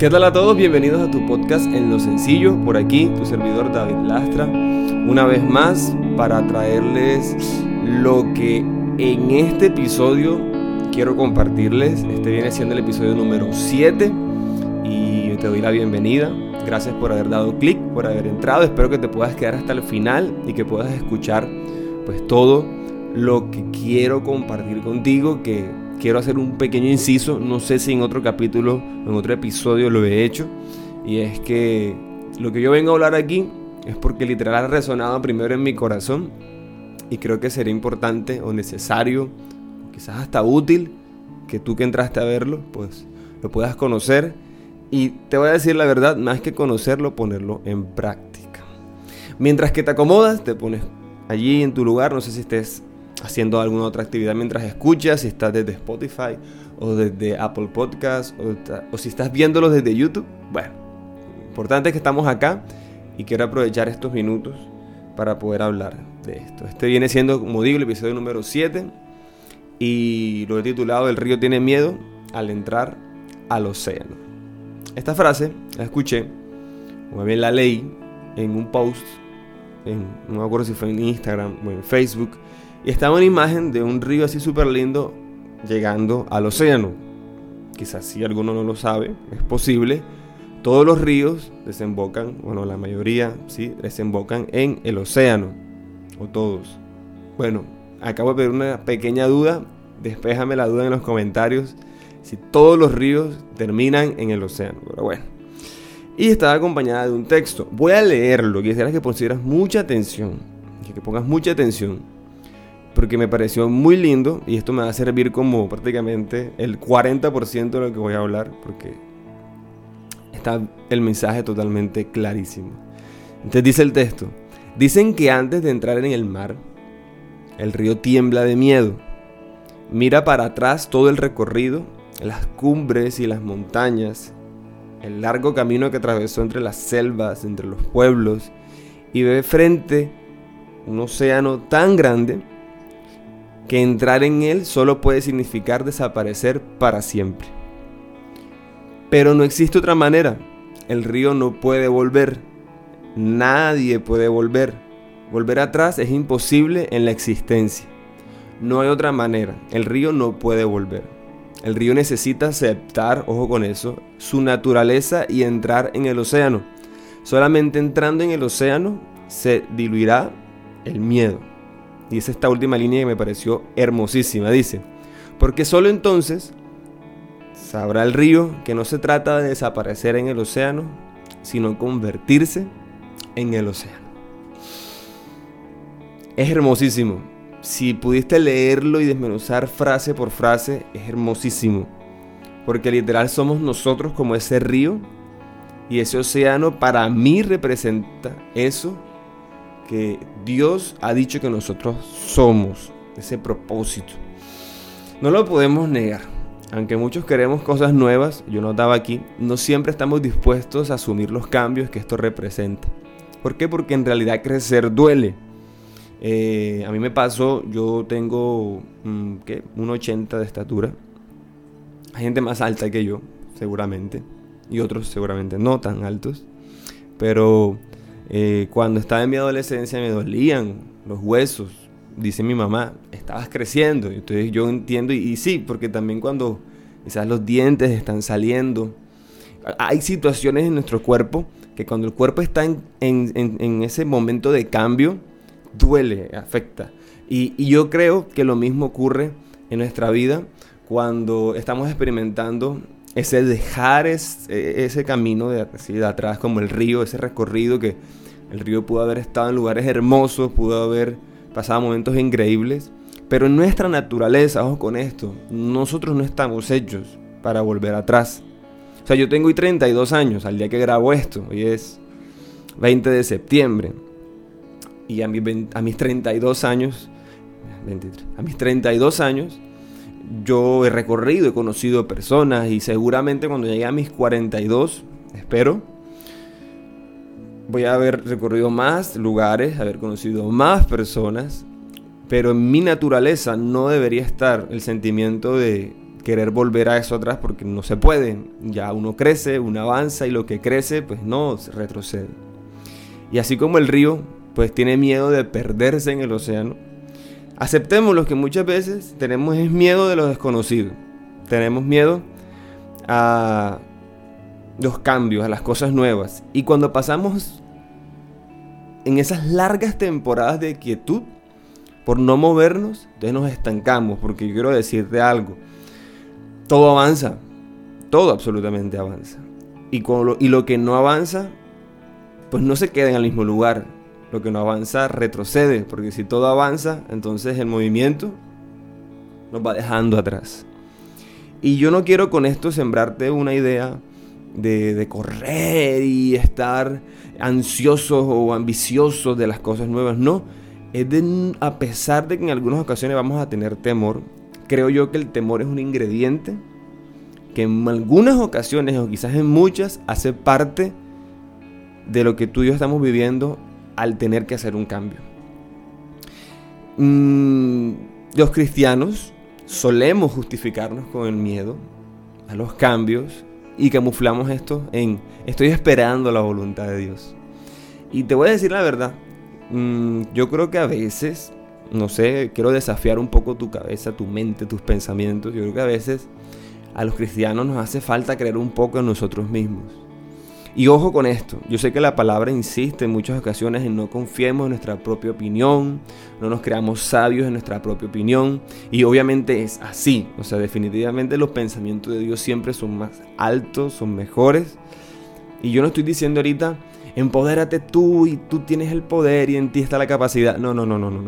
¿Qué tal a todos? Bienvenidos a tu podcast en lo sencillo. Por aquí, tu servidor David Lastra. Una vez más para traerles lo que en este episodio quiero compartirles. Este viene siendo el episodio número 7 y te doy la bienvenida. Gracias por haber dado clic, por haber entrado. Espero que te puedas quedar hasta el final y que puedas escuchar pues todo lo que quiero compartir contigo que quiero hacer un pequeño inciso, no sé si en otro capítulo, en otro episodio lo he hecho, y es que lo que yo vengo a hablar aquí es porque literal ha resonado primero en mi corazón y creo que sería importante o necesario, quizás hasta útil, que tú que entraste a verlo, pues lo puedas conocer y te voy a decir la verdad, más que conocerlo, ponerlo en práctica. Mientras que te acomodas, te pones allí en tu lugar, no sé si estés haciendo alguna otra actividad mientras escuchas, si estás desde Spotify o desde Apple Podcast o, si estás viéndolo desde YouTube. Bueno, importante es que estamos acá y quiero aprovechar estos minutos para poder hablar de esto. Este viene siendo, como digo, el episodio número 7 y lo he titulado El río tiene miedo al entrar al océano. Esta frase la escuché, o bien la leí en un post, no me acuerdo si fue en Instagram o en Facebook, y estaba una imagen de un río así súper lindo llegando al océano. Quizás si alguno no lo sabe, es posible. Todos los ríos desembocan, bueno, la mayoría, sí, desembocan en el océano. O todos. Bueno, acabo de pedir una pequeña duda. Despéjame la duda en los comentarios. Si todos los ríos terminan en el océano. Pero bueno. Y estaba acompañada de un texto. Voy a leerlo. Quisiera que pusieras mucha atención. Que pongas mucha atención porque me pareció muy lindo y esto me va a servir como prácticamente el 40% de lo que voy a hablar porque está el mensaje totalmente clarísimo. Entonces dice el texto, dicen que antes de entrar en el mar, el río tiembla de miedo. Mira para atrás todo el recorrido, las cumbres y las montañas, el largo camino que atravesó entre las selvas, entre los pueblos, y ve frente un océano tan grande que entrar en él solo puede significar desaparecer para siempre. Pero no existe otra manera. El río no puede volver. Nadie puede volver. Volver atrás es imposible en la existencia. No hay otra manera. El río no puede volver. El río necesita aceptar, ojo con eso, su naturaleza y entrar en el océano. Solamente entrando en el océano se diluirá el miedo. Es esta última línea que me pareció hermosísima. Dice, porque solo entonces sabrá el río que no se trata de desaparecer en el océano, sino convertirse en el océano. Es hermosísimo. Si pudiste leerlo y desmenuzar frase por frase, es hermosísimo. Porque literal somos nosotros como ese río y ese océano para mí representa eso que Dios ha dicho que nosotros somos, ese propósito. No lo podemos negar. Aunque muchos queremos cosas nuevas, yo notaba aquí, no siempre estamos dispuestos a asumir los cambios que esto representa. ¿Por qué? Porque en realidad crecer duele. Eh, a mí me pasó, yo tengo mm, ¿qué? un 80 de estatura. Hay gente más alta que yo, seguramente. Y otros seguramente no tan altos. Pero eh, cuando estaba en mi adolescencia me dolían los huesos, dice mi mamá, estabas creciendo. Entonces yo entiendo, y, sí, porque también cuando quizás los dientes están saliendo, hay situaciones en nuestro cuerpo que cuando el cuerpo está en, ese momento de cambio, duele, afecta. Y, yo creo que lo mismo ocurre en nuestra vida cuando estamos experimentando ese dejar ese camino de, de atrás, como el río, ese recorrido que el río pudo haber estado en lugares hermosos, pudo haber pasado momentos increíbles, pero en nuestra naturaleza, ojo con esto, nosotros no estamos hechos para volver atrás. O sea, yo tengo hoy 32 años al día que grabo esto, hoy es 20 de septiembre. Y a, a mis 32 años, 23, a mis 32 años, yo he recorrido, he conocido personas y seguramente cuando llegue a mis 42, espero, voy a haber recorrido más lugares, haber conocido más personas, pero en mi naturaleza no debería estar el sentimiento de, querer volver a eso atrás porque no se puede. Ya uno crece, uno avanza y lo que crece pues no retrocede. Y así como el río pues tiene miedo de perderse en el océano, aceptemos lo que muchas veces tenemos es miedo de lo desconocido. Tenemos miedo a los cambios, a las cosas nuevas. Y cuando pasamos en esas largas temporadas de quietud, por no movernos, entonces nos estancamos, porque quiero decirte algo, todo avanza, todo absolutamente avanza. Y, y lo que no avanza, pues no se queda en el mismo lugar. Lo que no avanza retrocede, porque si todo avanza, entonces el movimiento nos va dejando atrás. Y yo no quiero con esto sembrarte una idea de, de correr y estar ansiosos o ambiciosos de las cosas nuevas, no es de, a pesar de que en algunas ocasiones vamos a tener temor, creo yo que el temor es un ingrediente que en algunas ocasiones o quizás en muchas hace parte de lo que tú y yo estamos viviendo al tener que hacer un cambio. Mm, los cristianos solemos justificarnos con el miedo a los cambios y camuflamos esto en estoy esperando la voluntad de Dios. Y te voy a decir la verdad, Mm, yo creo que a veces, no sé, quiero desafiar un poco tu cabeza, tu mente, tus pensamientos. Yo creo que a veces a los cristianos nos hace falta creer un poco en nosotros mismos. Y ojo con esto, yo sé que la palabra insiste en muchas ocasiones en no confiemos en nuestra propia opinión, no nos creamos sabios en nuestra propia opinión, y obviamente es así, o sea, definitivamente los pensamientos de Dios siempre son más altos, son mejores, y yo no estoy diciendo ahorita empodérate tú y tú tienes el poder y en ti está la capacidad. No, no, no, no, no.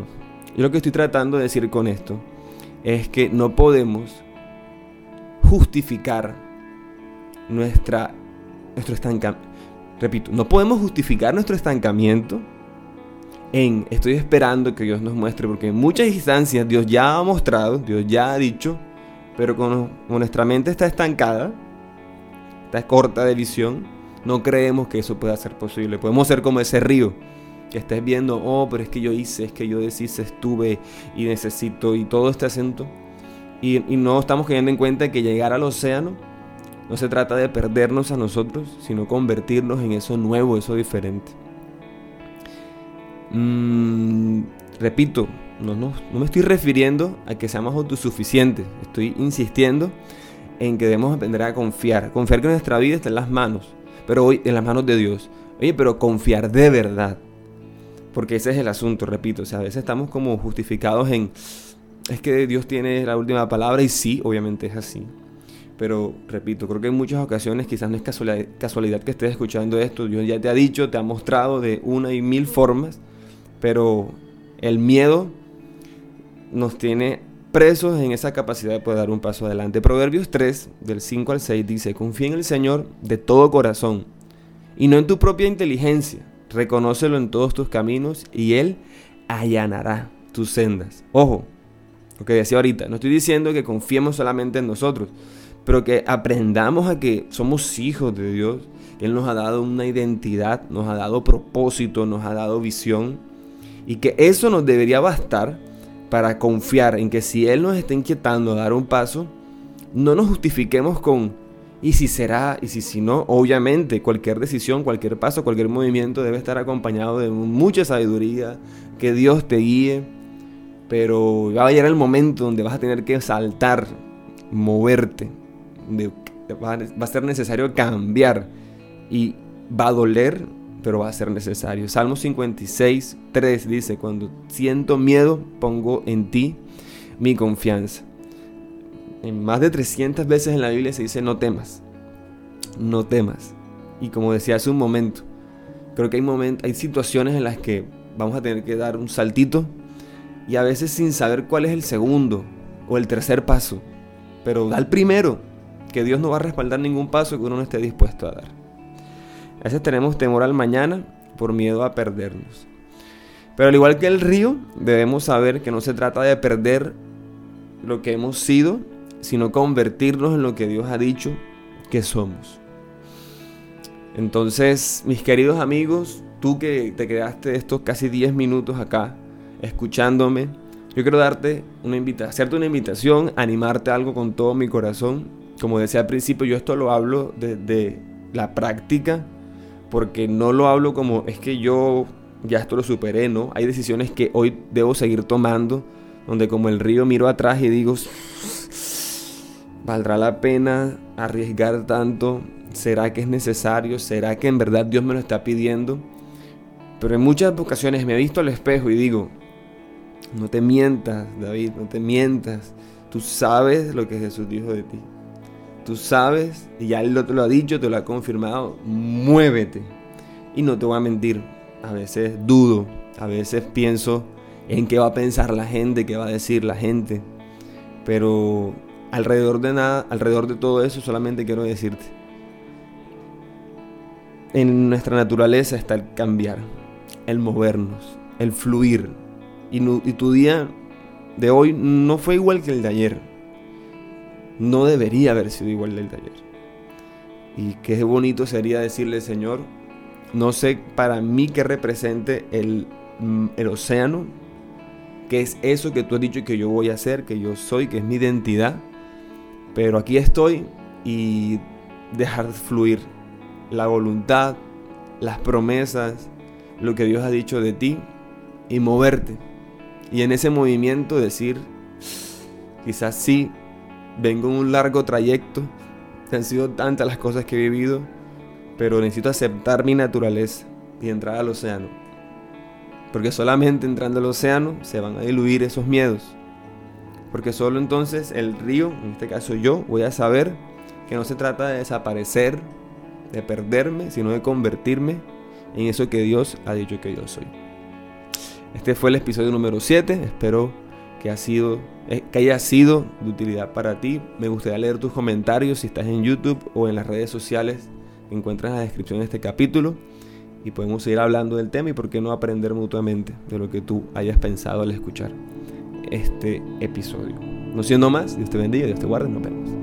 Yo lo que estoy tratando de decir con esto es que no podemos justificar nuestra, nuestro estancamiento. Repito, no podemos justificar nuestro estancamiento en estoy esperando que Dios nos muestre, porque en muchas instancias Dios ya ha mostrado, Dios ya ha dicho, pero como nuestra mente está estancada, está corta de visión, no creemos que eso pueda ser posible. Podemos ser como ese río que estés viendo, oh, pero es que yo hice, es que yo deshice, estuve y necesito y todo este acento. Y, y no estamos teniendo en cuenta que llegar al océano no se trata de perdernos a nosotros, sino convertirnos en eso nuevo, eso diferente. Mm, repito, no, no, no, me estoy refiriendo a que seamos autosuficientes, estoy insistiendo en que debemos aprender a confiar, confiar que nuestra vida está en las manos pero hoy en las manos de Dios. Oye, pero confiar de verdad. Porque ese es el asunto, repito. O sea, a veces estamos como justificados en, es que Dios tiene la última palabra y sí, obviamente es así. Pero repito, creo que en muchas ocasiones quizás no es casualidad, que estés escuchando esto. Dios ya te ha dicho, te ha mostrado de una y mil formas, pero el miedo nos tiene presos en esa capacidad de poder dar un paso adelante. Proverbios 3, del 5 al 6 dice, confía en el Señor de todo corazón y no en tu propia inteligencia. Reconócelo en todos tus caminos y Él allanará tus sendas. Ojo, lo que decía ahorita, no estoy diciendo que confiemos solamente en nosotros, pero que aprendamos a que somos hijos de Dios, Él nos ha dado una identidad, nos ha dado propósito, nos ha dado visión y que eso nos debería bastar para confiar en que si Él nos está inquietando a dar un paso, no nos justifiquemos con y si será y si, si no. Obviamente, cualquier decisión, cualquier paso, cualquier movimiento debe estar acompañado de mucha sabiduría, que Dios te guíe. Pero va a llegar el momento donde vas a tener que saltar, moverte. Va a ser necesario cambiar. Y va a doler, pero va a ser necesario. Salmo 56, 3 dice, cuando siento miedo, pongo en ti mi confianza. En más de 300 veces en la Biblia se dice, no temas, no temas. Y como decía hace un momento, creo que hay, momentos, hay situaciones en las que vamos a tener que dar un saltito y a veces sin saber cuál es el segundo o el tercer paso. Pero da el primero, que Dios no va a respaldar ningún paso que uno no esté dispuesto a dar. A veces tenemos temor al mañana por miedo a perdernos. Pero al igual que el río, debemos saber que no se trata de perder lo que hemos sido, sino convertirnos en lo que Dios ha dicho que somos. Entonces, mis queridos amigos, tú que te quedaste estos casi 10 minutos acá escuchándome, Yo quiero darte una invitación, hacerte una invitación, animarte a algo con todo mi corazón. Como decía al principio, yo esto lo hablo desde la práctica, porque no lo hablo como es que yo ya esto lo superé, ¿no? Hay decisiones que hoy debo seguir tomando, donde como el río miro atrás y digo, ¿valdrá la pena arriesgar tanto? ¿Será que es necesario? ¿Será que en verdad Dios me lo está pidiendo? Pero en muchas ocasiones me he visto al espejo y digo, no te mientas, David, no te mientas. Tú sabes lo que Jesús dijo de ti. Tú sabes, y ya Él te lo ha dicho, te lo ha confirmado, muévete. Y no te voy a mentir, a veces dudo, a veces pienso en qué va a pensar la gente, qué va a decir la gente. Pero alrededor de nada, alrededor de todo eso solamente quiero decirte. En nuestra naturaleza está el cambiar, el movernos, el fluir, y, tu día de hoy no fue igual que el de ayer. No debería haber sido igual del de ayer. Y qué bonito sería decirle, Señor, no sé para mí qué represente el, mm, el océano, qué es eso que tú has dicho que yo voy a hacer, que yo soy, que es mi identidad. Pero aquí estoy y dejar fluir la voluntad, las promesas, lo que Dios ha dicho de ti y moverte. Y en ese movimiento decir, quizás sí, vengo en un largo trayecto, han sido tantas las cosas que he vivido, pero necesito aceptar mi naturaleza y entrar al océano. Porque solamente entrando al océano se van a diluir esos miedos. Porque solo entonces el río, en este caso yo, voy a saber que no se trata de desaparecer, de perderme, sino de convertirme en eso que Dios ha dicho que yo soy. Este fue el episodio número 7. Espero eh, que haya sido de utilidad para ti. Me gustaría leer tus comentarios si estás en YouTube o en las redes sociales. Encuentras la descripción de este capítulo y podemos seguir hablando del tema y por qué no aprender mutuamente de lo que tú hayas pensado al escuchar este episodio. No siendo más, Dios te bendiga, Dios te guarde, nos vemos.